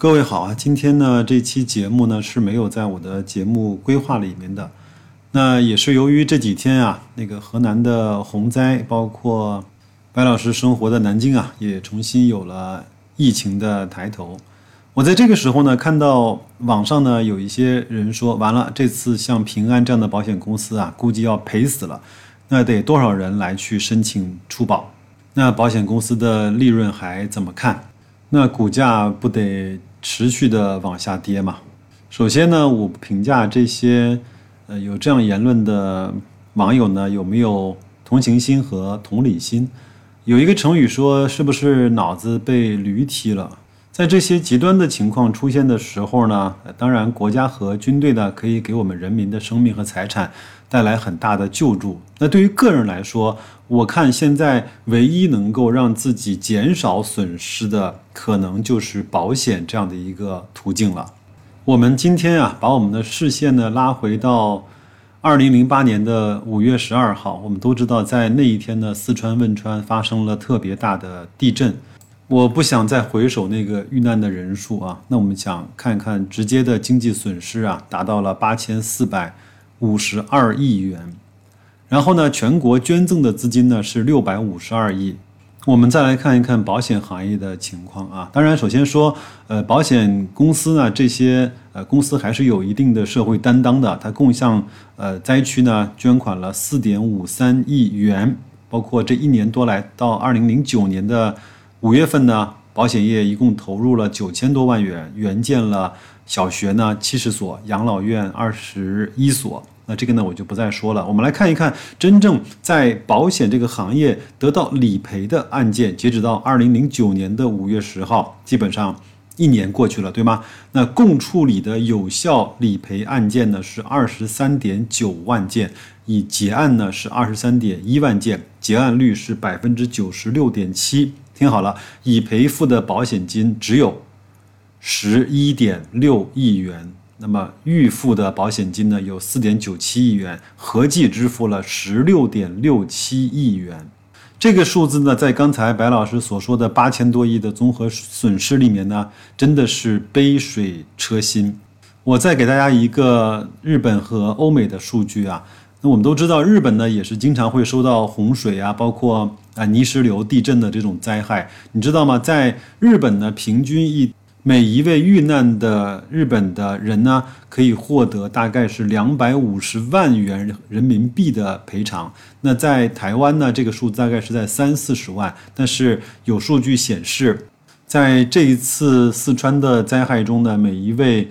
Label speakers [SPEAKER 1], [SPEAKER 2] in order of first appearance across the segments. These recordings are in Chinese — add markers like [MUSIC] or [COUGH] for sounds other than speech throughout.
[SPEAKER 1] 各位好啊，今天呢这期节目呢是没有在我的节目规划里面的，那也是由于这几天啊，那个河南的洪灾，包括白老师生活的南京啊，也重新有了疫情的抬头。我在这个时候呢，看到网上呢有一些人说，完了，这次像平安这样的保险公司啊，估计要赔死了，那得多少人来去申请出保？那保险公司的利润还怎么看？那股价不得？持续的往下跌嘛。首先呢，我评价这些呃有这样言论的网友呢，有没有同情心和同理心？有一个成语说，是不是脑子被驴踢了？在这些极端的情况出现的时候呢，当然国家和军队呢可以给我们人民的生命和财产带来很大的救助。那对于个人来说，我看现在唯一能够让自己减少损失的，可能就是保险这样的一个途径了。我们今天啊，把我们的视线呢拉回到二零零八年的五月十二号，我们都知道，在那一天呢，四川汶川发生了特别大的地震。我不想再回首那个遇难的人数啊，那我们想看看直接的经济损失啊，达到了八千四百五十二亿元。然后呢，全国捐赠的资金呢是六百五十二亿。我们再来看一看保险行业的情况啊。当然，首先说，呃，保险公司呢，这些呃公司还是有一定的社会担当的，它共向呃灾区呢捐款了四点五三亿元，包括这一年多来到二零零九年的。五月份呢，保险业一共投入了九千多万元，援建了小学呢七十所，养老院二十一所。那这个呢，我就不再说了。我们来看一看真正在保险这个行业得到理赔的案件，截止到二零零九年的五月十号，基本上一年过去了，对吗？那共处理的有效理赔案件呢是二十三点九万件，已结案呢是二十三点一万件，结案率是百分之九十六点七。听好了，已赔付的保险金只有十一点六亿元，那么预付的保险金呢有四点九七亿元，合计支付了十六点六七亿元。这个数字呢，在刚才白老师所说的八千多亿的综合损失里面呢，真的是杯水车薪。我再给大家一个日本和欧美的数据啊。那我们都知道，日本呢也是经常会受到洪水啊，包括啊泥石流、地震的这种灾害。你知道吗？在日本呢，平均一每一位遇难的日本的人呢，可以获得大概是两百五十万元人民币的赔偿。那在台湾呢，这个数大概是在三四十万。但是有数据显示，在这一次四川的灾害中呢，每一位。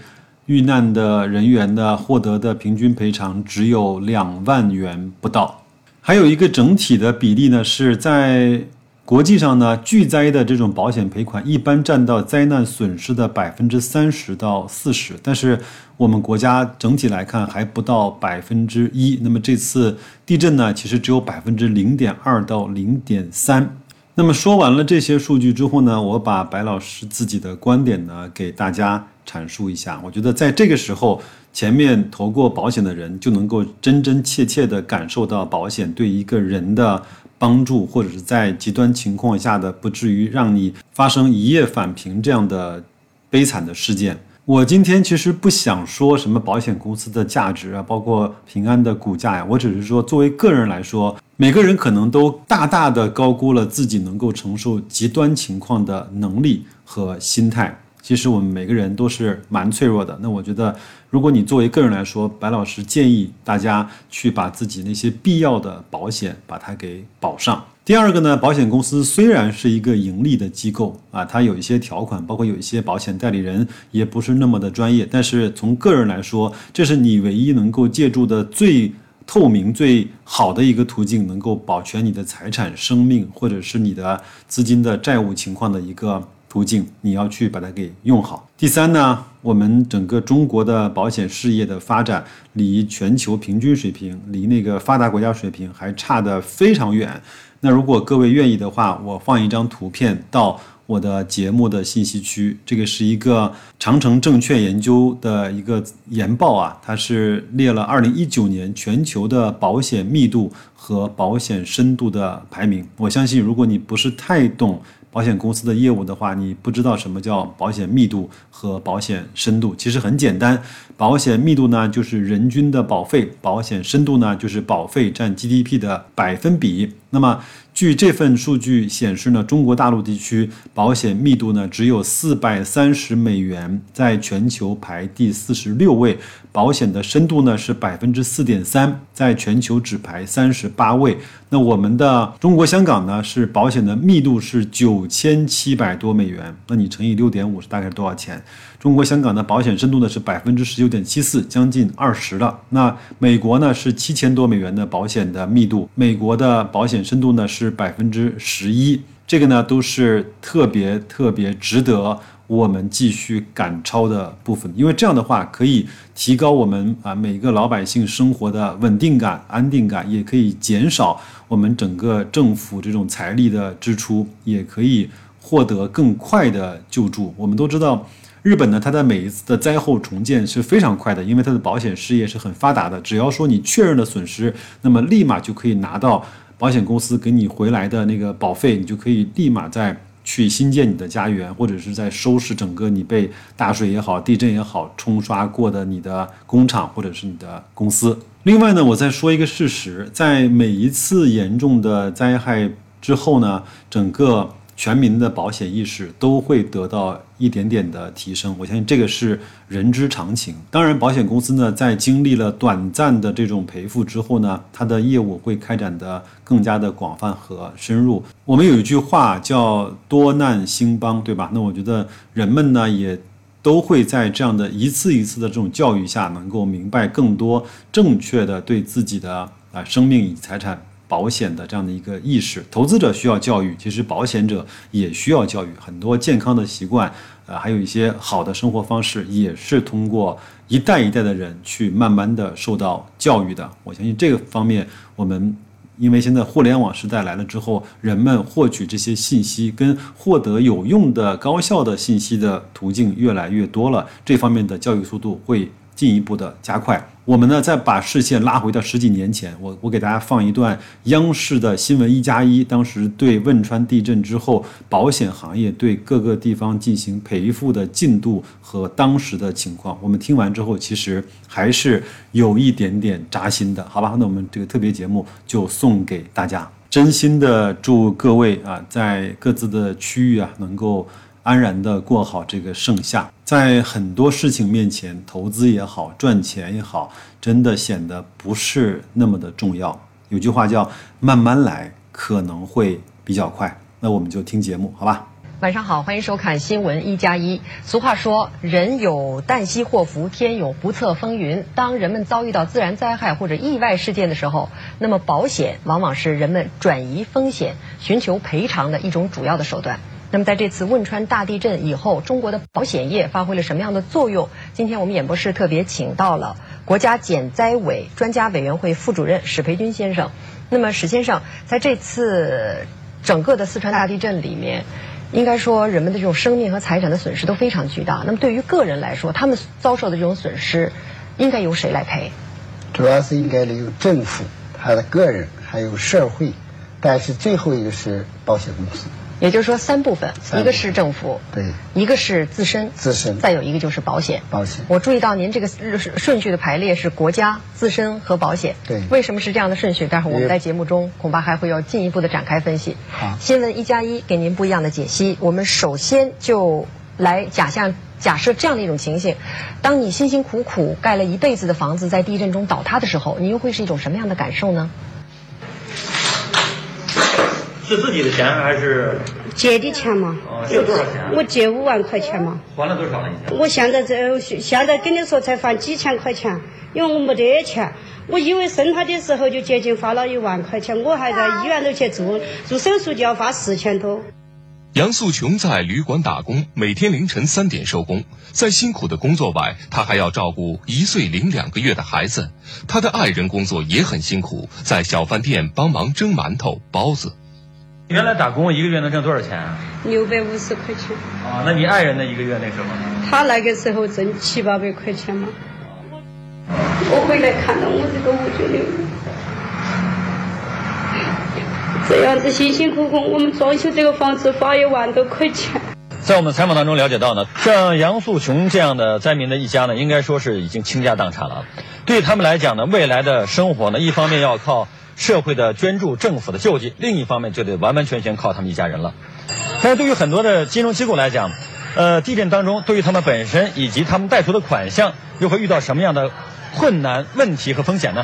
[SPEAKER 1] 遇难的人员的获得的平均赔偿只有两万元不到，还有一个整体的比例呢，是在国际上呢，巨灾的这种保险赔款一般占到灾难损失的百分之三十到四十，但是我们国家整体来看还不到百分之一。那么这次地震呢，其实只有百分之零点二到零点三。那么说完了这些数据之后呢，我把白老师自己的观点呢给大家阐述一下。我觉得在这个时候，前面投过保险的人就能够真真切切地感受到保险对一个人的帮助，或者是在极端情况下的不至于让你发生一夜返贫这样的悲惨的事件。我今天其实不想说什么保险公司的价值啊，包括平安的股价呀，我只是说作为个人来说。每个人可能都大大的高估了自己能够承受极端情况的能力和心态。其实我们每个人都是蛮脆弱的。那我觉得，如果你作为个人来说，白老师建议大家去把自己那些必要的保险把它给保上。第二个呢，保险公司虽然是一个盈利的机构啊，它有一些条款，包括有一些保险代理人也不是那么的专业，但是从个人来说，这是你唯一能够借助的最。透明最好的一个途径，能够保全你的财产、生命，或者是你的资金的债务情况的一个途径，你要去把它给用好。第三呢，我们整个中国的保险事业的发展，离全球平均水平，离那个发达国家水平还差得非常远。那如果各位愿意的话，我放一张图片到。我的节目的信息区，这个是一个长城证券研究的一个研报啊，它是列了二零一九年全球的保险密度和保险深度的排名。我相信，如果你不是太懂保险公司的业务的话，你不知道什么叫保险密度和保险深度。其实很简单，保险密度呢就是人均的保费，保险深度呢就是保费占 GDP 的百分比。那么据这份数据显示呢，中国大陆地区保险密度呢只有四百三十美元，在全球排第四十六位。保险的深度呢是百分之四点三，在全球只排三十八位。那我们的中国香港呢是保险的密度是九千七百多美元，那你乘以六点五是大概多少钱？中国香港的保险深度呢是百分之十九点七四，将近二十了。那美国呢是七千多美元的保险的密度，美国的保险深度呢是百分之十一，这个呢都是特别特别值得。我们继续赶超的部分，因为这样的话可以提高我们啊每个老百姓生活的稳定感、安定感，也可以减少我们整个政府这种财力的支出，也可以获得更快的救助。我们都知道，日本呢，它在每一次的灾后重建是非常快的，因为它的保险事业是很发达的。只要说你确认了损失，那么立马就可以拿到保险公司给你回来的那个保费，你就可以立马在。去新建你的家园，或者是在收拾整个你被大水也好、地震也好冲刷过的你的工厂或者是你的公司。另外呢，我再说一个事实，在每一次严重的灾害之后呢，整个。全民的保险意识都会得到一点点的提升，我相信这个是人之常情。当然，保险公司呢，在经历了短暂的这种赔付之后呢，它的业务会开展的更加的广泛和深入。我们有一句话叫“多难兴邦”，对吧？那我觉得人们呢，也都会在这样的一次一次的这种教育下，能够明白更多正确的对自己的啊生命与财产。保险的这样的一个意识，投资者需要教育，其实保险者也需要教育。很多健康的习惯，呃，还有一些好的生活方式，也是通过一代一代的人去慢慢的受到教育的。我相信这个方面，我们因为现在互联网时代来了之后，人们获取这些信息跟获得有用的、高效的信息的途径越来越多了，这方面的教育速度会进一步的加快。我们呢，再把视线拉回到十几年前，我我给大家放一段央视的新闻一加一，当时对汶川地震之后保险行业对各个地方进行赔付的进度和当时的情况。我们听完之后，其实还是有一点点扎心的，好吧？那我们这个特别节目就送给大家，真心的祝各位啊，在各自的区域啊，能够。安然的过好这个盛夏，在很多事情面前，投资也好，赚钱也好，真的显得不是那么的重要。有句话叫“慢慢来”，可能会比较快。那我们就听节目，好吧？
[SPEAKER 2] 晚上好，欢迎收看新闻一加一。俗话说，人有旦夕祸福，天有不测风云。当人们遭遇到自然灾害或者意外事件的时候，那么保险往往是人们转移风险、寻求赔偿的一种主要的手段。那么在这次汶川大地震以后，中国的保险业发挥了什么样的作用？今天我们演播室特别请到了国家减灾委专家委员会副主任史培军先生。那么史先生，在这次整个的四川大地震里面，应该说人们的这种生命和财产的损失都非常巨大。那么对于个人来说，他们遭受的这种损失，应该由谁来赔？
[SPEAKER 3] 主要是应该由政府、他的个人还有社会，但是最后一个是保险公司。
[SPEAKER 2] 也就是说，三部分，一个是政府，
[SPEAKER 3] 对，
[SPEAKER 2] 一个是自身，
[SPEAKER 3] 自身，
[SPEAKER 2] 再有一个就是保险。
[SPEAKER 3] 保险。
[SPEAKER 2] 我注意到您这个顺序的排列是国家、自身和保险。
[SPEAKER 3] 对。
[SPEAKER 2] 为什么是这样的顺序？待会儿我们在节目中恐怕还会要进一步的展开分析。
[SPEAKER 3] 好。
[SPEAKER 2] 新闻一加一给您不一样的解析。我们首先就来假象假设这样的一种情形：当你辛辛苦苦盖了一辈子的房子在地震中倒塌的时候，你又会是一种什么样的感受呢？
[SPEAKER 4] 是自己的钱还是
[SPEAKER 5] 借的钱嘛？
[SPEAKER 4] 哦，借多少钱？
[SPEAKER 5] 我借五万块钱嘛。
[SPEAKER 4] 还了多少了？已经？
[SPEAKER 5] 我现在这现在跟你说才还几千块钱，因为我没得钱。我因为生他的时候就接近花了一万块钱，我还在医院头去做做手术就要花四千多。
[SPEAKER 6] 杨素琼在旅馆打工，每天凌晨三点收工。在辛苦的工作外，她还要照顾一岁零两个月的孩子。她的爱人工作也很辛苦，在小饭店帮忙蒸馒头、包子。
[SPEAKER 4] 原来打工一个月能挣多少钱啊？
[SPEAKER 5] 六百五十块钱。
[SPEAKER 4] 啊，那你爱人的？一个月那时候？
[SPEAKER 5] 他那个时候挣七八百块钱嘛。我回来看到我这个，我觉得这样子辛辛苦苦，我们装修这个房子花一万多块钱。
[SPEAKER 4] 在我们采访当中了解到呢，像杨素琼这样的灾民的一家呢，应该说是已经倾家荡产了。对他们来讲呢，未来的生活呢，一方面要靠社会的捐助、政府的救济，另一方面就得完完全全靠他们一家人了。但是对于很多的金融机构来讲，呃，地震当中对于他们本身以及他们贷出的款项，又会遇到什么样的困难、问题和风险呢？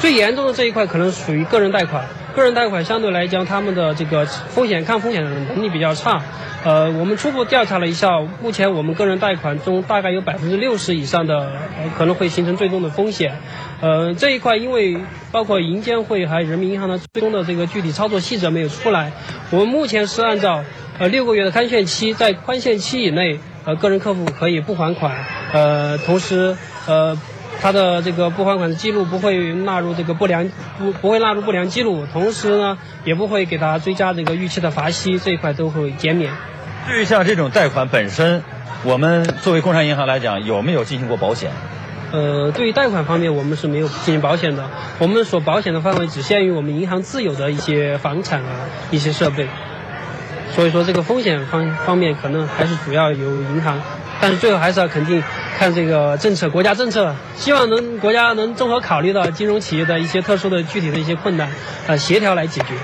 [SPEAKER 7] 最严重的这一块可能属于个人贷款，个人贷款相对来讲，他们的这个风险抗风险的能力比较差。呃，我们初步调查了一下，目前我们个人贷款中大概有百分之六十以上的呃可能会形成最终的风险。呃，这一块因为包括银监会还有人民银行的最终的这个具体操作细则没有出来，我们目前是按照呃六个月的宽限期，在宽限期以内，呃个人客户可以不还款，呃同时呃。他的这个不还款的记录不会纳入这个不良不不会纳入不良记录，同时呢也不会给他追加这个逾期的罚息，这一块都会减免。
[SPEAKER 4] 对于像这种贷款本身，我们作为工商银行来讲，有没有进行过保险？
[SPEAKER 7] 呃，对于贷款方面，我们是没有进行保险的。我们所保险的范围只限于我们银行自有的一些房产啊、一些设备。所以说，这个风险方方面可能还是主要由银行，但是最后还是要肯定看这个政策，国家政策，希望能国家能综合考虑到金融企业的一些特殊的具体的一些困难，呃，协调来解决。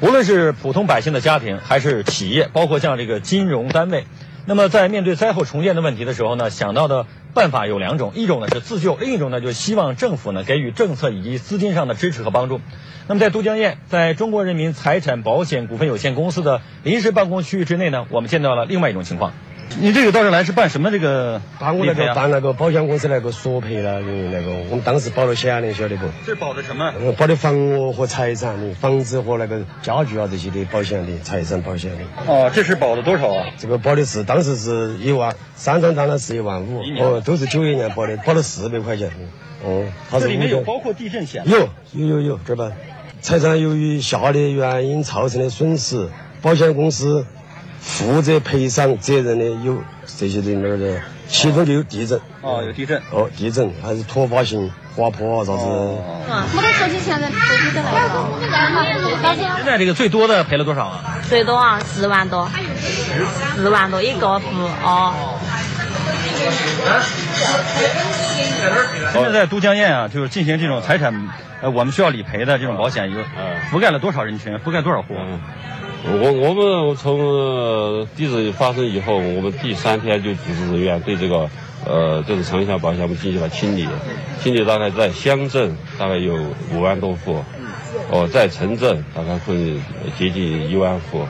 [SPEAKER 4] 无论是普通百姓的家庭，还是企业，包括像这个金融单位，那么在面对灾后重建的问题的时候呢，想到的办法有两种，一种呢是自救，另一种呢就希望政府呢给予政策以及资金上的支持和帮助。那么在都江堰，在中国人民财产保险股份有限公司的临时办公区域之内呢，我们见到了另外一种情况。你这个到这来是办什么这个
[SPEAKER 8] 办我那个办那个保险公司那个索赔了，因为那个我们当时保了险的，晓得不？
[SPEAKER 4] 这保的什么？
[SPEAKER 8] 呃保的房屋和财产的，房子和那个家具啊这些的保险的，财产保险的。
[SPEAKER 4] 哦，这是保的多少啊？
[SPEAKER 8] 这个保的是当时是一万，三张单呢是一万五哦，都是九一年保的，保了四百块钱。哦，它是
[SPEAKER 4] 这里面有包括地震险。
[SPEAKER 8] 有有有有，这儿吧。财产由于下列原因造成的损失，保险公司负责赔偿责任的有这些人那儿的，其中就有地震。
[SPEAKER 4] 哦，有地震。
[SPEAKER 8] 哦，地震还是突发性滑坡啊啥子。
[SPEAKER 9] 啊没得手机现在手机都来了，
[SPEAKER 4] 现在这个最多的赔了多少啊？
[SPEAKER 9] 最多啊四万多，四万多一个户哦。
[SPEAKER 4] 现在在都江堰啊，就是进行这种财产，呃，我们需要理赔的这种保险，有覆盖了多少人群？覆盖多少户？
[SPEAKER 10] 我我们从呃地震发生以后，我们第三天就组织人员对这个呃就是城乡保险我们进行了清理，清理大概在乡镇大概有五万多户，哦，在城镇大概会接近一万户。啊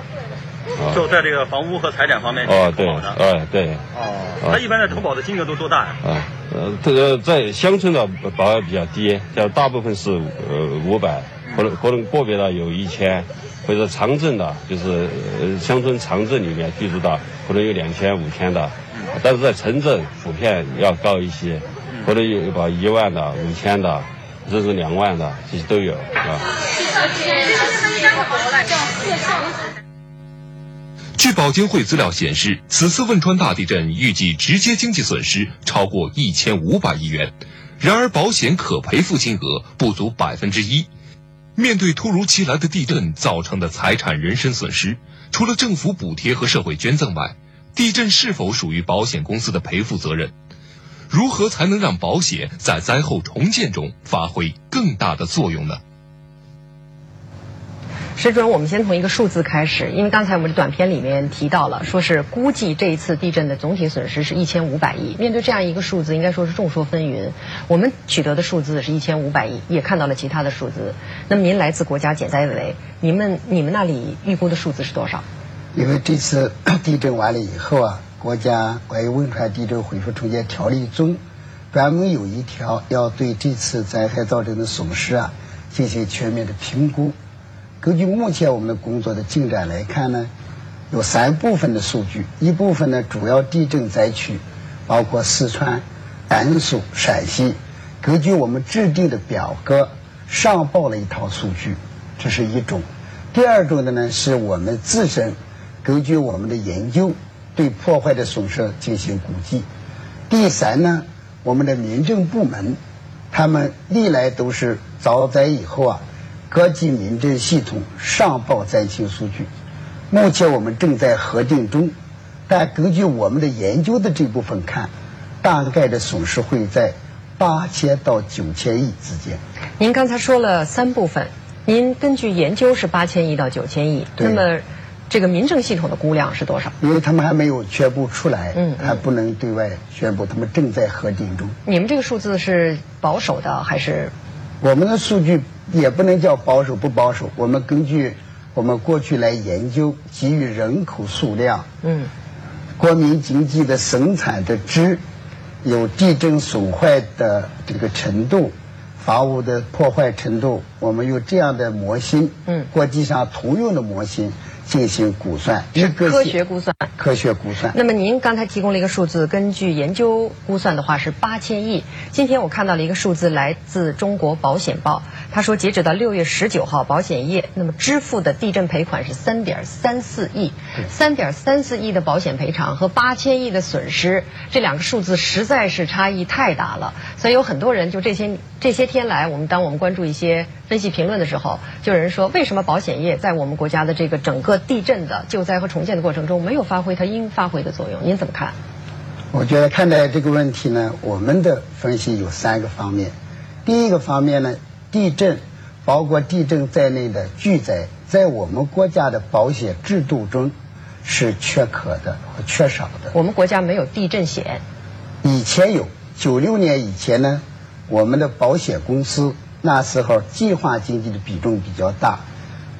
[SPEAKER 4] 就在这个房屋和财产方面
[SPEAKER 10] 哦，对。哎，对，
[SPEAKER 4] 哦，他一般的投保的金额都多大呀？
[SPEAKER 10] 啊，呃，这个在乡村的保额比较低，像大部分是呃五百，可能可能个别的有一千，或者长镇的，就是呃乡村长镇里面居住的，可能有两千、五千的，但是在城镇普遍要高一些，可能有把一万的、五千的，甚至两万的，这些都有啊。
[SPEAKER 6] 据保监会资料显示，此次汶川大地震预计直接经济损失超过一千五百亿元，然而保险可赔付金额不足百分之一。面对突如其来的地震造成的财产、人身损失，除了政府补贴和社会捐赠外，地震是否属于保险公司的赔付责任？如何才能让保险在灾后重建中发挥更大的作用呢？
[SPEAKER 2] 石主任，我们先从一个数字开始，因为刚才我们的短片里面提到了，说是估计这一次地震的总体损失是一千五百亿。面对这样一个数字，应该说是众说纷纭。我们取得的数字是一千五百亿，也看到了其他的数字。那么您来自国家减灾委，你们你们那里预估的数字是多少？
[SPEAKER 3] 因为这次 [COUGHS] 地震完了以后啊，国家关于汶川地震恢复重建条例中，专门有一条要对这次灾害造成的损失啊进行全面的评估。根据目前我们的工作的进展来看呢，有三部分的数据，一部分呢主要地震灾区，包括四川、甘肃、陕西，根据我们制定的表格上报了一套数据，这是一种。第二种的呢是我们自身根据我们的研究对破坏的损失进行估计。第三呢，我们的民政部门他们历来都是遭灾以后啊。各级民政系统上报灾情数据。目前我们正在核定中，但根据我们的研究的这部分看，大概的损失会在八千到九千亿之间。
[SPEAKER 2] 您刚才说了三部分，您根据研究是八千亿到九千亿，那么这个民政系统的估量是多少？
[SPEAKER 3] 因为他们还没有全部出来，
[SPEAKER 2] 嗯嗯
[SPEAKER 3] 还不能对外宣布，他们正在核定中。
[SPEAKER 2] 你们这个数字是保守的还是？
[SPEAKER 3] 我们的数据也不能叫保守不保守，我们根据我们过去来研究，基于人口数量、
[SPEAKER 2] 嗯。
[SPEAKER 3] 国民经济的生产的值，有地震损坏的这个程度，房屋的破坏程度，我们有这样的模型，
[SPEAKER 2] 嗯。
[SPEAKER 3] 国际上通用的模型进行估算，一个
[SPEAKER 2] 科学估算。
[SPEAKER 3] 科学估算。
[SPEAKER 2] 那么您刚才提供了一个数字，根据研究估算的话是八千亿。今天我看到了一个数字，来自中国保险报，他说截止到六月十九号，保险业那么支付的地震赔款是三点三四亿，三点三四亿的保险赔偿和八千亿的损失，这两个数字实在是差异太大了。所以有很多人就这些这些天来，我们当我们关注一些分析评论的时候，就有人说，为什么保险业在我们国家的这个整个地震的救灾和重建的过程中没有发挥它应发挥的作用？您怎么看？
[SPEAKER 3] 我觉得看待这个问题呢，我们的分析有三个方面。第一个方面呢，地震，包括地震在内的巨灾，在我们国家的保险制度中是缺可的和缺少的。
[SPEAKER 2] 我们国家没有地震险，
[SPEAKER 3] 以前有，九六年以前呢，我们的保险公司那时候计划经济的比重比较大，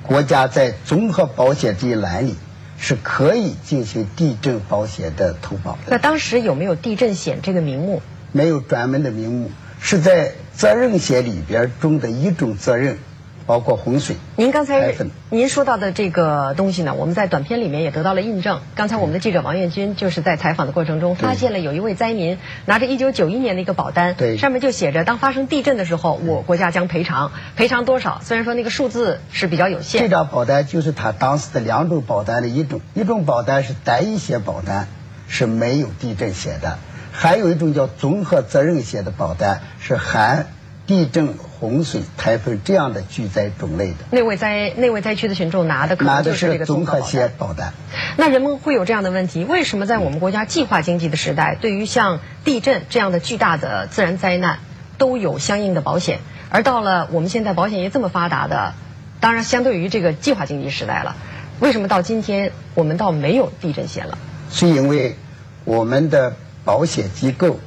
[SPEAKER 3] 国家在综合保险这一栏里是可以进行地震保险的投保的。
[SPEAKER 2] 那当时有没有地震险这个名目？
[SPEAKER 3] 没有专门的名目，是在责任险里边中的一种责任，包括洪水。
[SPEAKER 2] 您刚才您说到的这个东西呢，我们在短片里面也得到了印证。刚才我们的记者王艳军就是在采访的过程中，发现了有一位灾民拿着1991年的一个保单，
[SPEAKER 3] 对
[SPEAKER 2] 上面就写着，当发生地震的时候，我国家将赔偿，赔偿多少？虽然说那个数字是比较有限这，
[SPEAKER 3] 张保单就是他当时的两种保单的一种，一种保单是单一险保单，是没有地震险的；还有一种叫综合责任险的保单，是含地震、洪水、台风这样的巨灾种类的，
[SPEAKER 2] 那位灾那位灾区的群众拿的可能就是这个综合。
[SPEAKER 3] 险保单。
[SPEAKER 2] 那人们会有这样的问题：为什么在我们国家计划经济的时代，对于像地震这样的巨大的自然灾难，都有相应的保险，而到了我们现在保险业这么发达的，当然相对于这个计划经济时代了，为什么到今天我们倒没有地震险了？
[SPEAKER 3] 是因为我们的保险机构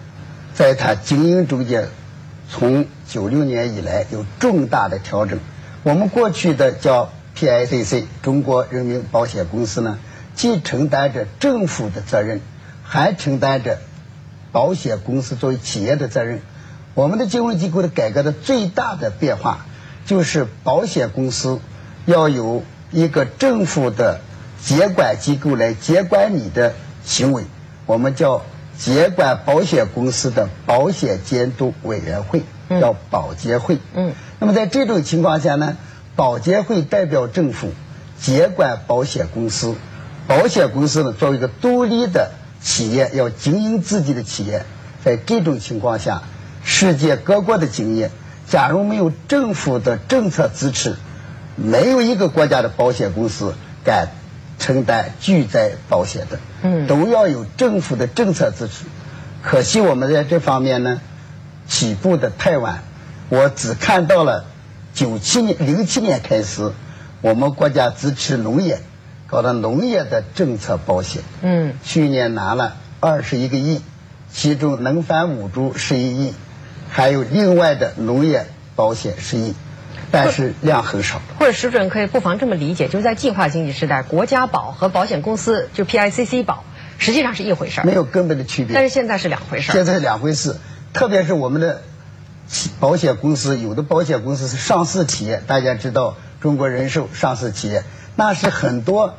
[SPEAKER 3] 在它经营中间，从九六年以来有重大的调整。我们过去的叫 PICC 中国人民保险公司呢，既承担着政府的责任，还承担着保险公司作为企业的责任。我们的金融机构的改革的最大的变化，就是保险公司要有一个政府的监管机构来监管你的行为，我们叫监管保险公司的保险监督委员会，
[SPEAKER 2] 嗯
[SPEAKER 3] 叫保监会。
[SPEAKER 2] 嗯，
[SPEAKER 3] 那么在这种情况下呢，保监会代表政府接管保险公司，保险公司呢作为一个独立的企业，要经营自己的企业。在这种情况下，世界各国的经验，假如没有政府的政策支持，没有一个国家的保险公司敢承担巨灾保险的。
[SPEAKER 2] 嗯
[SPEAKER 3] 都要有政府的政策支持。可惜我们在这方面呢，起步的太晚。我只看到了九七年、零七年开始，我们国家支持农业，搞的农业的政策保险。
[SPEAKER 2] 嗯，
[SPEAKER 3] 去年拿了二十一个亿，其中能繁五猪十一亿，还有另外的农业保险十亿，但是量很少。
[SPEAKER 2] 或者石主任可以不妨这么理解，就是在计划经济时代，国家保和保险公司就 PICC 保实际上是一回事儿，
[SPEAKER 3] 没有根本的区别。
[SPEAKER 2] 但是现在是两回事儿。
[SPEAKER 3] 现在是两回事，特别是我们的企保险公司，有的保险公司是上市企业，大家知道中国人寿上市企业，那是很多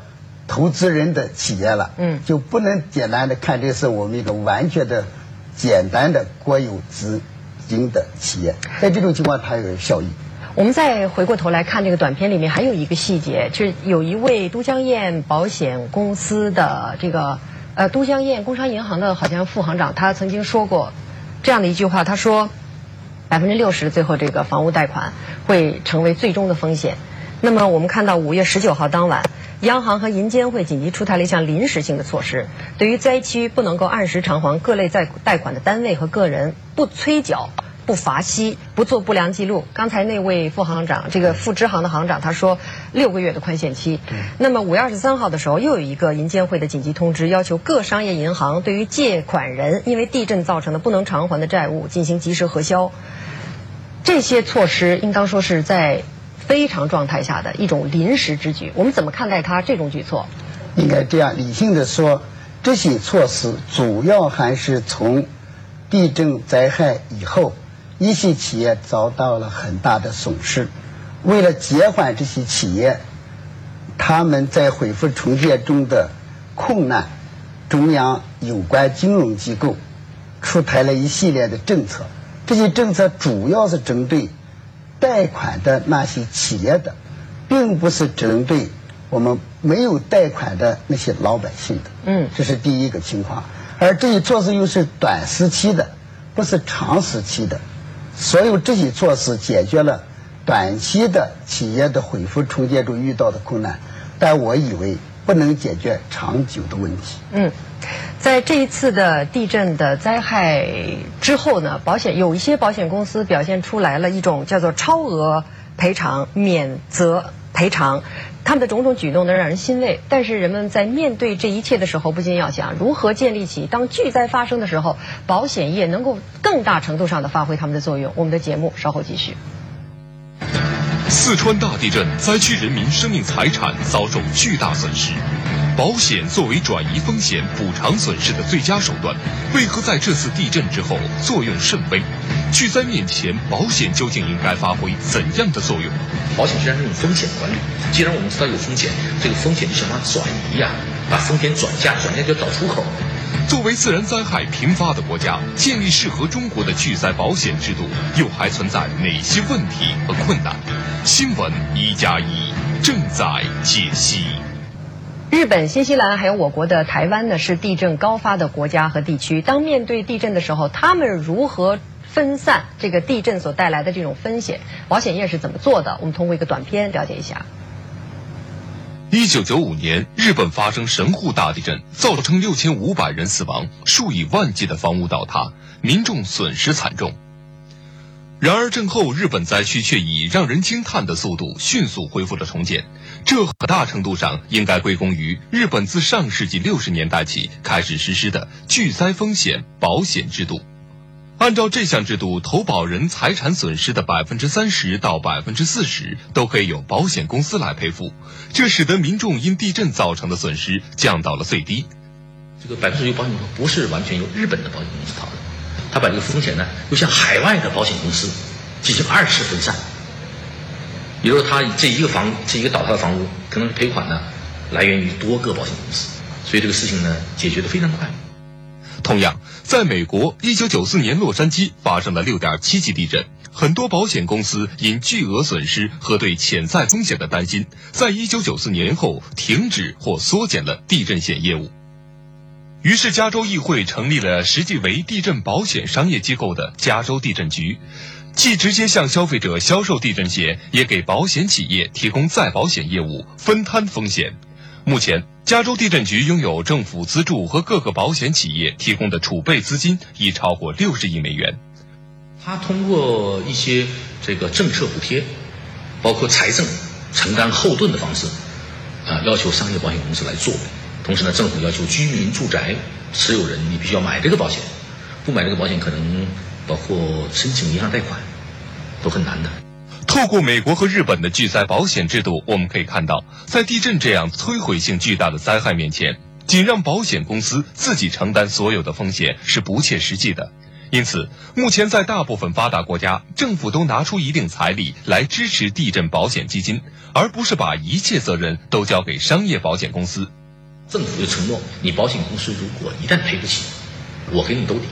[SPEAKER 3] 投资人的企业了，
[SPEAKER 2] 嗯
[SPEAKER 3] 就不能简单的看这是我们一个完全的简单的国有资金的企业，在这种情况它有效益。
[SPEAKER 2] 我们再回过头来看这个短片里面还有一个细节，就是有一位都江堰保险公司的这个呃都江堰工商银行的好像副行长，他曾经说过这样的一句话，他说：“百分之六十最后这个房屋贷款会成为最终的风险。那么我们看到五月十九号当晚，央行和银监会紧急出台了一项临时性的措施，对于灾区不能够按时偿还各类贷贷款的单位和个人，不催缴。不罚息，不做不良记录。刚才那位副行长，这个副支行的行长，他说六个月的宽限期。那么五月二十三号的时候，又有一个银监会的紧急通知，要求各商业银行对于借款人因为地震造成的不能偿还的债务进行及时核销。这些措施应当说是在非常状态下的一种临时之举。我们怎么看待他这种举措？
[SPEAKER 3] 应该这样理性的说，这些措施主要还是从地震灾害以后。一些企业遭到了很大的损失，为了减缓这些企业他们在恢复重建中的困难，中央有关金融机构出台了一系列的政策。这些政策主要是针对贷款的那些企业的，并不是针对我们没有贷款的那些老百姓的。
[SPEAKER 2] 嗯，
[SPEAKER 3] 这是第一个情况。而这一措施又是短时期的，不是长时期的。所有这些措施解决了短期的企业的恢复重建中遇到的困难，但我以为不能解决长久的问题。
[SPEAKER 2] 嗯，在这一次的地震的灾害之后呢，保险有一些保险公司表现出来了一种叫做超额赔偿、免责赔偿。他们的种种举动能让人欣慰，但是人们在面对这一切的时候，不禁要想如何建立起当巨灾发生的时候，保险业能够更大程度上的发挥他们的作用。我们的节目稍后继续。
[SPEAKER 6] 四川大地震，灾区人民生命财产遭受巨大损失，保险作为转移风险、补偿损失的最佳手段，为何在这次地震之后作用甚微？巨灾面前，保险究竟应该发挥怎样的作用？
[SPEAKER 11] 保险实际上是一种风险管理。既然我们知道有风险，这个风险就想办法转移呀，把风险转嫁，转嫁就找出口。
[SPEAKER 6] 作为自然灾害频发的国家，建立适合中国的巨灾保险制度，又还存在哪些问题和困难？新闻一加一正在解析。
[SPEAKER 2] 日本、新西兰还有我国的台湾呢，是地震高发的国家和地区。当面对地震的时候，他们如何？分散这个地震所带来的这种风险，保险业是怎么做的？我们通过一个短片了解一下。
[SPEAKER 6] 一九九五年，日本发生神户大地震，造成六千五百人死亡，数以万计的房屋倒塌，民众损失惨重。然而，震后日本灾区却以让人惊叹的速度迅速恢复了重建，这很大程度上应该归功于日本自上世纪六十年代起开始实施的巨灾风险保险制度。按照这项制度，投保人财产损失的百分之三十到百分之四十都可以由保险公司来赔付，这使得民众因地震造成的损失降到了最低。
[SPEAKER 11] 这个百分之十保险不是完全由日本的保险公司掏的，他把这个风险呢又向海外的保险公司进行二次分散。比如说，他这一个房这一个倒塌的房屋，可能赔款呢来源于多个保险公司，所以这个事情呢解决的非常快。
[SPEAKER 6] 同样，在美国，一九九四年洛杉矶发生了六点七级地震，很多保险公司因巨额损失和对潜在风险的担心，在一九九四年后停止或缩减了地震险业务。于是，加州议会成立了实际为地震保险商业机构的加州地震局，既直接向消费者销售地震险，也给保险企业提供再保险业务，分摊风险。目前，加州地震局拥有政府资助和各个保险企业提供的储备资金已超过六十亿美元。
[SPEAKER 11] 他通过一些这个政策补贴，包括财政承担后盾的方式，啊，要求商业保险公司来做。同时呢，政府要求居民住宅持有人，你必须要买这个保险，不买这个保险，可能包括申请银行贷款，都很难的。
[SPEAKER 6] 透过美国和日本的巨灾保险制度，我们可以看到，在地震这样摧毁性巨大的灾害面前，仅让保险公司自己承担所有的风险是不切实际的。因此，目前在大部分发达国家，政府都拿出一定财力来支持地震保险基金，而不是把一切责任都交给商业保险公司。
[SPEAKER 11] 政府就承诺，你保险公司如果一旦赔不起，我给你兜底，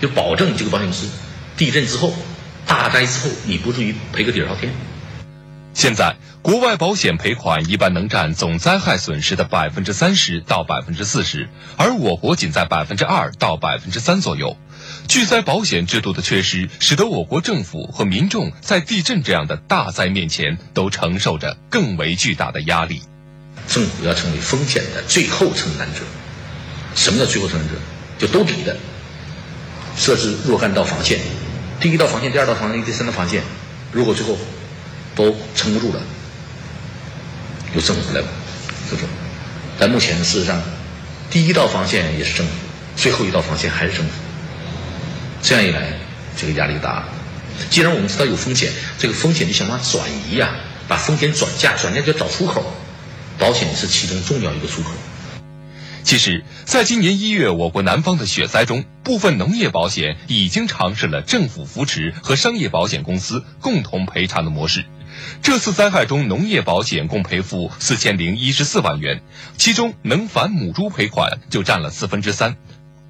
[SPEAKER 11] 就保证你这个保险公司地震之后。大灾之后，你不至于赔个底朝天。
[SPEAKER 6] 现在，国外保险赔款一般能占总灾害损失的百分之三十到百分之四十，而我国仅在百分之二到百分之三左右。巨灾保险制度的缺失，使得我国政府和民众在地震这样的大灾面前都承受着更为巨大的压力。
[SPEAKER 11] 政府要成为风险的最后承担者。什么叫最后承担者？就兜底的，设置若干道防线，第一道防线、第二道防线、第三道防线，如果最后都撑不住了。由政府来负责，但目前事实上，第一道防线也是政府，最后一道防线还是政府。这样一来，这个压力大。既然我们知道有风险，这个风险就想办法转移呀，把风险转嫁，转嫁就要找出口。保险是其中重要一个出口。
[SPEAKER 6] 其实，在今年一月我国南方的雪灾中，部分农业保险已经尝试了政府扶持和商业保险公司共同赔偿的模式。这次灾害中，农业保险共赔付四千零一十四万元，其中能繁母猪赔款就占了四分之三。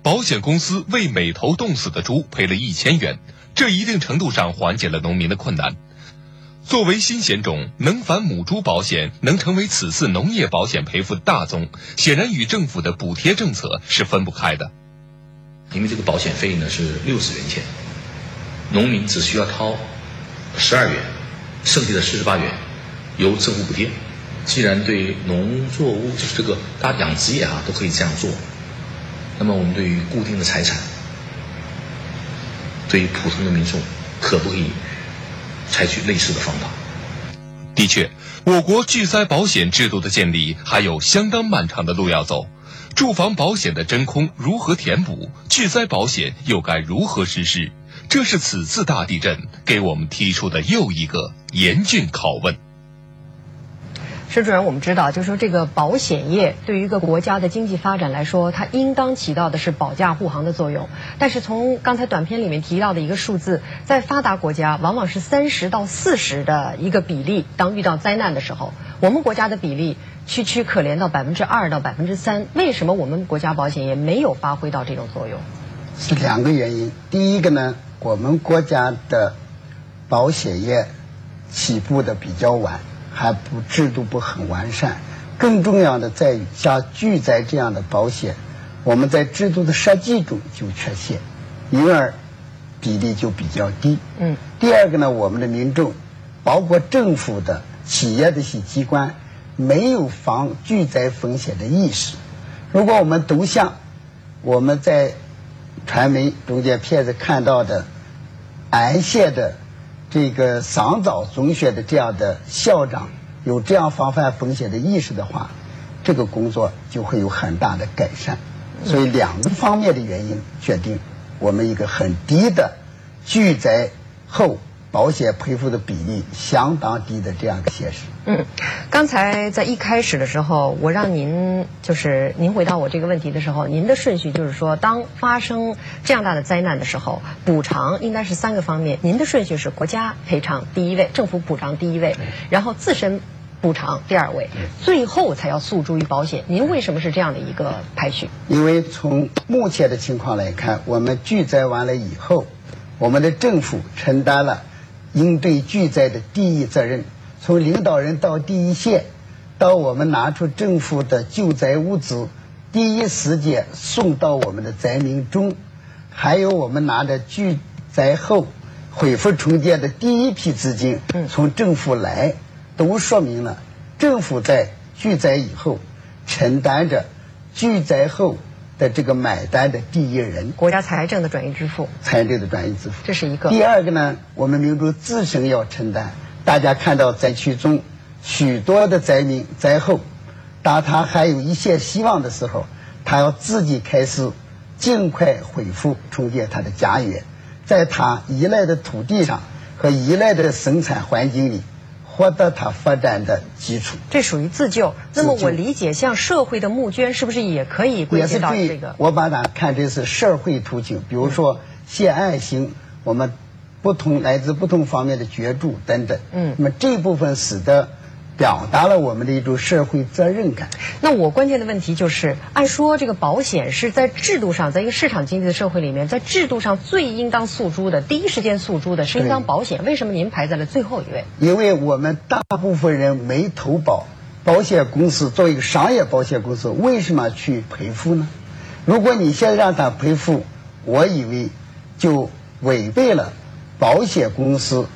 [SPEAKER 6] 保险公司为每头冻死的猪赔了一千元，这一定程度上缓解了农民的困难。作为新险种，能繁母猪保险能成为此次农业保险赔付的大宗，显然与政府的补贴政策是分不开的。
[SPEAKER 11] 因为这个保险费呢是六十元钱，农民只需要掏十二元。剩下的四十八元由政府补贴。既然对农作物就是这个大养殖业啊都可以这样做，那么我们对于固定的财产，对于普通的民众，可不可以采取类似的方法？
[SPEAKER 6] 的确，我国巨灾保险制度的建立还有相当漫长的路要走。住房保险的真空如何填补？巨灾保险又该如何实施？这是此次大地震给我们提出的又一个严峻拷问。
[SPEAKER 2] 石主任，我们知道，就是说这个保险业对于一个国家的经济发展来说，它应当起到的是保驾护航的作用。但是从刚才短片里面提到的一个数字，在发达国家往往是三十到四十的一个比例，当遇到灾难的时候，我们国家的比例区区可怜到百分之二到百分之三。为什么我们国家保险业没有发挥到这种作用？
[SPEAKER 3] 是两个原因。第一个呢？我们国家的保险业起步的比较晚，还不制度不很完善。更重要的在于像巨灾这样的保险，我们在制度的设计中就缺陷，因而比例就比较低。嗯。第二个呢，我们的民众，包括政府的、企业的一些机关，没有防巨灾风险的意识。如果我们都像我们在传媒中间片子看到的。癌线的这个桑枣中学的这样的校长有这样防范风险的意识的话，这个工作就会有很大的改善。所以两个方面的原因决定我们一个很低的拒灾后。保险赔付的比例相当低的这样一个现实。
[SPEAKER 2] 嗯，刚才在一开始的时候，我让您就是您回答我这个问题的时候，您的顺序就是说，当发生这样大的灾难的时候，补偿应该是三个方面。您的顺序是国家赔偿第一位，政府补偿第一位，然后自身补偿第二位，最后才要诉诸于保险。您为什么是这样的一个排序？
[SPEAKER 3] 因为从目前的情况来看，我们巨灾完了以后，我们的政府承担了。应对巨灾的第一责任，从领导人到第一线，到我们拿出政府的救灾物资，第一时间送到我们的灾民中，还有我们拿着巨灾后恢复重建的第一批资金从政府来，都说明了政府在巨灾以后承担着巨灾后。的这个买单的第一人，
[SPEAKER 2] 国家财政的转移支付，
[SPEAKER 3] 财政的转移支付，
[SPEAKER 2] 这是一个。
[SPEAKER 3] 第二个呢，我们民族自身要承担。大家看到灾区中许多的灾民灾后，当他还有一线希望的时候，他要自己开始尽快恢复重建他的家园，在他依赖的土地上和依赖的生产环境里。获得它发展的基础，
[SPEAKER 2] 这属于自救。那么我理解，像社会的募捐，是不是也可以归结到这个？
[SPEAKER 3] 我把它看成是社会途径，比如说献爱心，我们不同来自不同方面的捐助等等。嗯，那么这部分使得表达了我们的一种社会责任感。
[SPEAKER 2] 那我关键的问题就是，按说这个保险是在制度上，在一个市场经济的社会里面，在制度上最应当诉诸的，第一时间诉诸的是应当保险。为什么您排在了最后一位？
[SPEAKER 3] 因为我们大部分人没投保，保险公司作为一个商业保险公司，为什么去赔付呢？如果你现在让他赔付，我以为就违背了保险公司。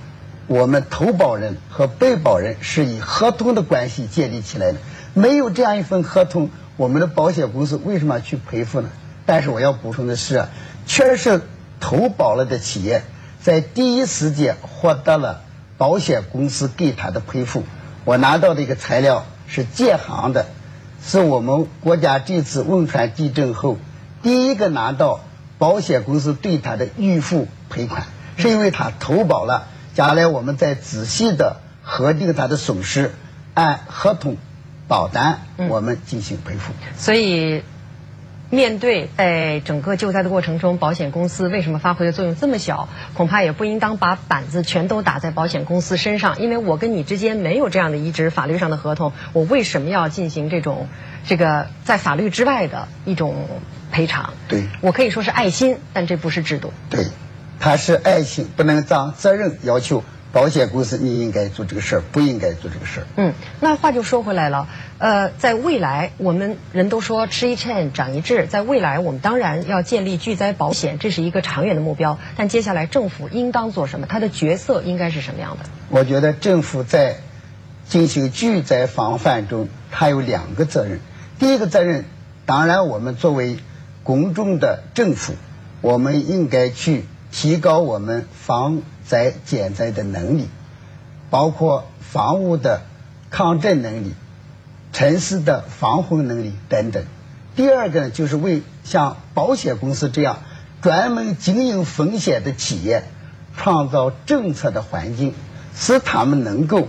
[SPEAKER 3] 我们投保人和被保人是以合同的关系建立起来的，没有这样一份合同，我们的保险公司为什么去赔付呢？但是我要补充的是，确实投保了的企业在第一时间获得了保险公司给他的赔付。我拿到的一个材料是建行的，是我们国家这次汶川地震后第一个拿到保险公司对他的预付赔款，是因为他投保了。将来我们再仔细的核定它的损失，按合同保单我们进行赔付。
[SPEAKER 2] 所以，面对在整个救灾的过程中，保险公司为什么发挥的作用这么小？恐怕也不应当把板子全都打在保险公司身上，因为我跟你之间没有这样的一纸法律上的合同，我为什么要进行这种这个在法律之外的一种赔偿？
[SPEAKER 3] 对，
[SPEAKER 2] 我可以说是爱心，但这不是制度。
[SPEAKER 3] 对。他是爱情，不能当责任要求保险公司，你应该做这个事儿，不应该做这个事儿。
[SPEAKER 2] 嗯，那话就说回来了，呃，在未来，我们人都说吃一堑长一智，在未来，我们当然要建立巨灾保险，这是一个长远的目标。但接下来，政府应当做什么？它的角色应该是什么样的？
[SPEAKER 3] 我觉得政府在进行巨灾防范中，它有两个责任。第一个责任，当然我们作为公众的政府，我们应该去。提高我们防灾减灾的能力，包括房屋的抗震能力、城市的防洪能力等等。第二个呢，就是为像保险公司这样专门经营风险的企业创造政策的环境，使他们能够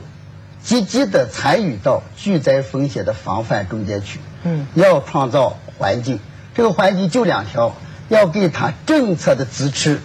[SPEAKER 3] 积极的参与到巨灾风险的防范中间去。
[SPEAKER 2] 嗯，
[SPEAKER 3] 要创造环境，这个环境就两条：要给他政策的支持。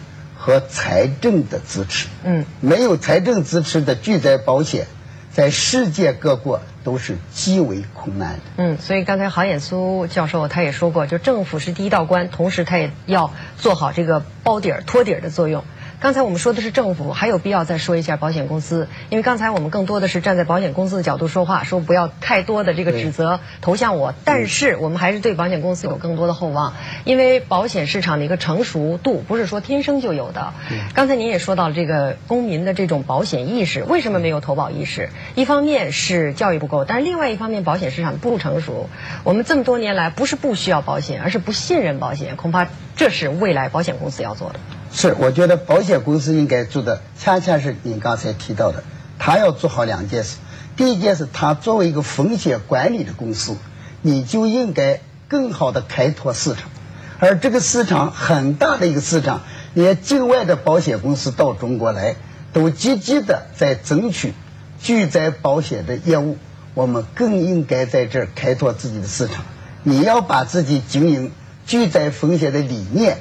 [SPEAKER 3] 和财政的支持，
[SPEAKER 2] 嗯，
[SPEAKER 3] 没有财政支持的巨灾保险，在世界各国都是极为困难的。
[SPEAKER 2] 嗯，所以刚才郝衍苏教授他也说过，就政府是第一道关，同时他也要做好这个包底儿、托底儿的作用。刚才我们说的是政府，还有必要再说一下保险公司，因为刚才我们更多的是站在保险公司的角度说话，说不要太多的这个指责投向我。但是我们还是对保险公司有更多的厚望，因为保险市场的一个成熟度不是说天生就有的。刚才您也说到了这个公民的这种保险意识，为什么没有投保意识？一方面是教育不够，但是另外一方面保险市场不成熟。我们这么多年来不是不需要保险，而是不信任保险，恐怕这是未来保险公司要做的。
[SPEAKER 3] 是，我觉得保险公司应该做的，恰恰是您刚才提到的，他要做好两件事。第一件事，他作为一个风险管理的公司，你就应该更好的开拓市场，而这个市场很大的一个市场，连境外的保险公司到中国来，都积极的在争取巨灾保险的业务，我们更应该在这儿开拓自己的市场。你要把自己经营巨灾风险的理念。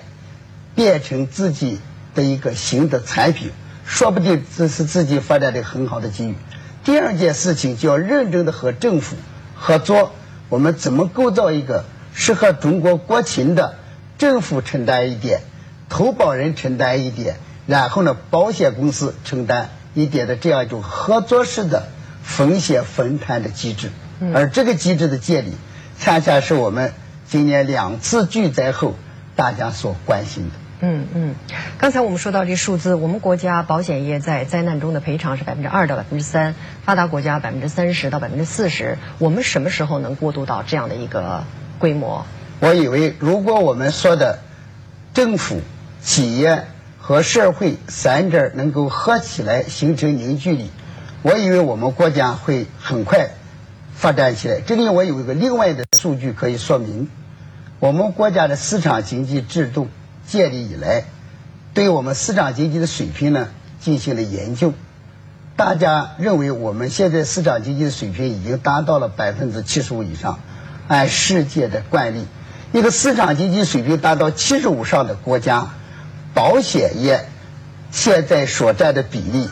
[SPEAKER 3] 变成自己的一个新的产品，说不定这是自己发展的很好的机遇。第二件事情就要认真的和政府合作，我们怎么构造一个适合中国国情的政府承担一点，投保人承担一点，然后呢保险公司承担一点的这样一种合作式的风险分摊的机制。而这个机制的建立，恰恰是我们今年两次巨灾后大家所关心的。
[SPEAKER 2] 嗯嗯，刚才我们说到这数字，我们国家保险业在灾难中的赔偿是百分之二到百分之三，发达国家百分之三十到百分之四十。我们什么时候能过渡到这样的一个规模？
[SPEAKER 3] 我以为，如果我们说的政府、企业和社会三者能够合起来形成凝聚力，我以为我们国家会很快发展起来。这里我有一个另外的数据可以说明，我们国家的市场经济制度。建立以来，对我们市场经济的水平呢进行了研究。大家认为我们现在市场经济的水平已经达到了百分之七十五以上。按世界的惯例，一个市场经济水平达到七十五上的国家，保险业现在所占的比例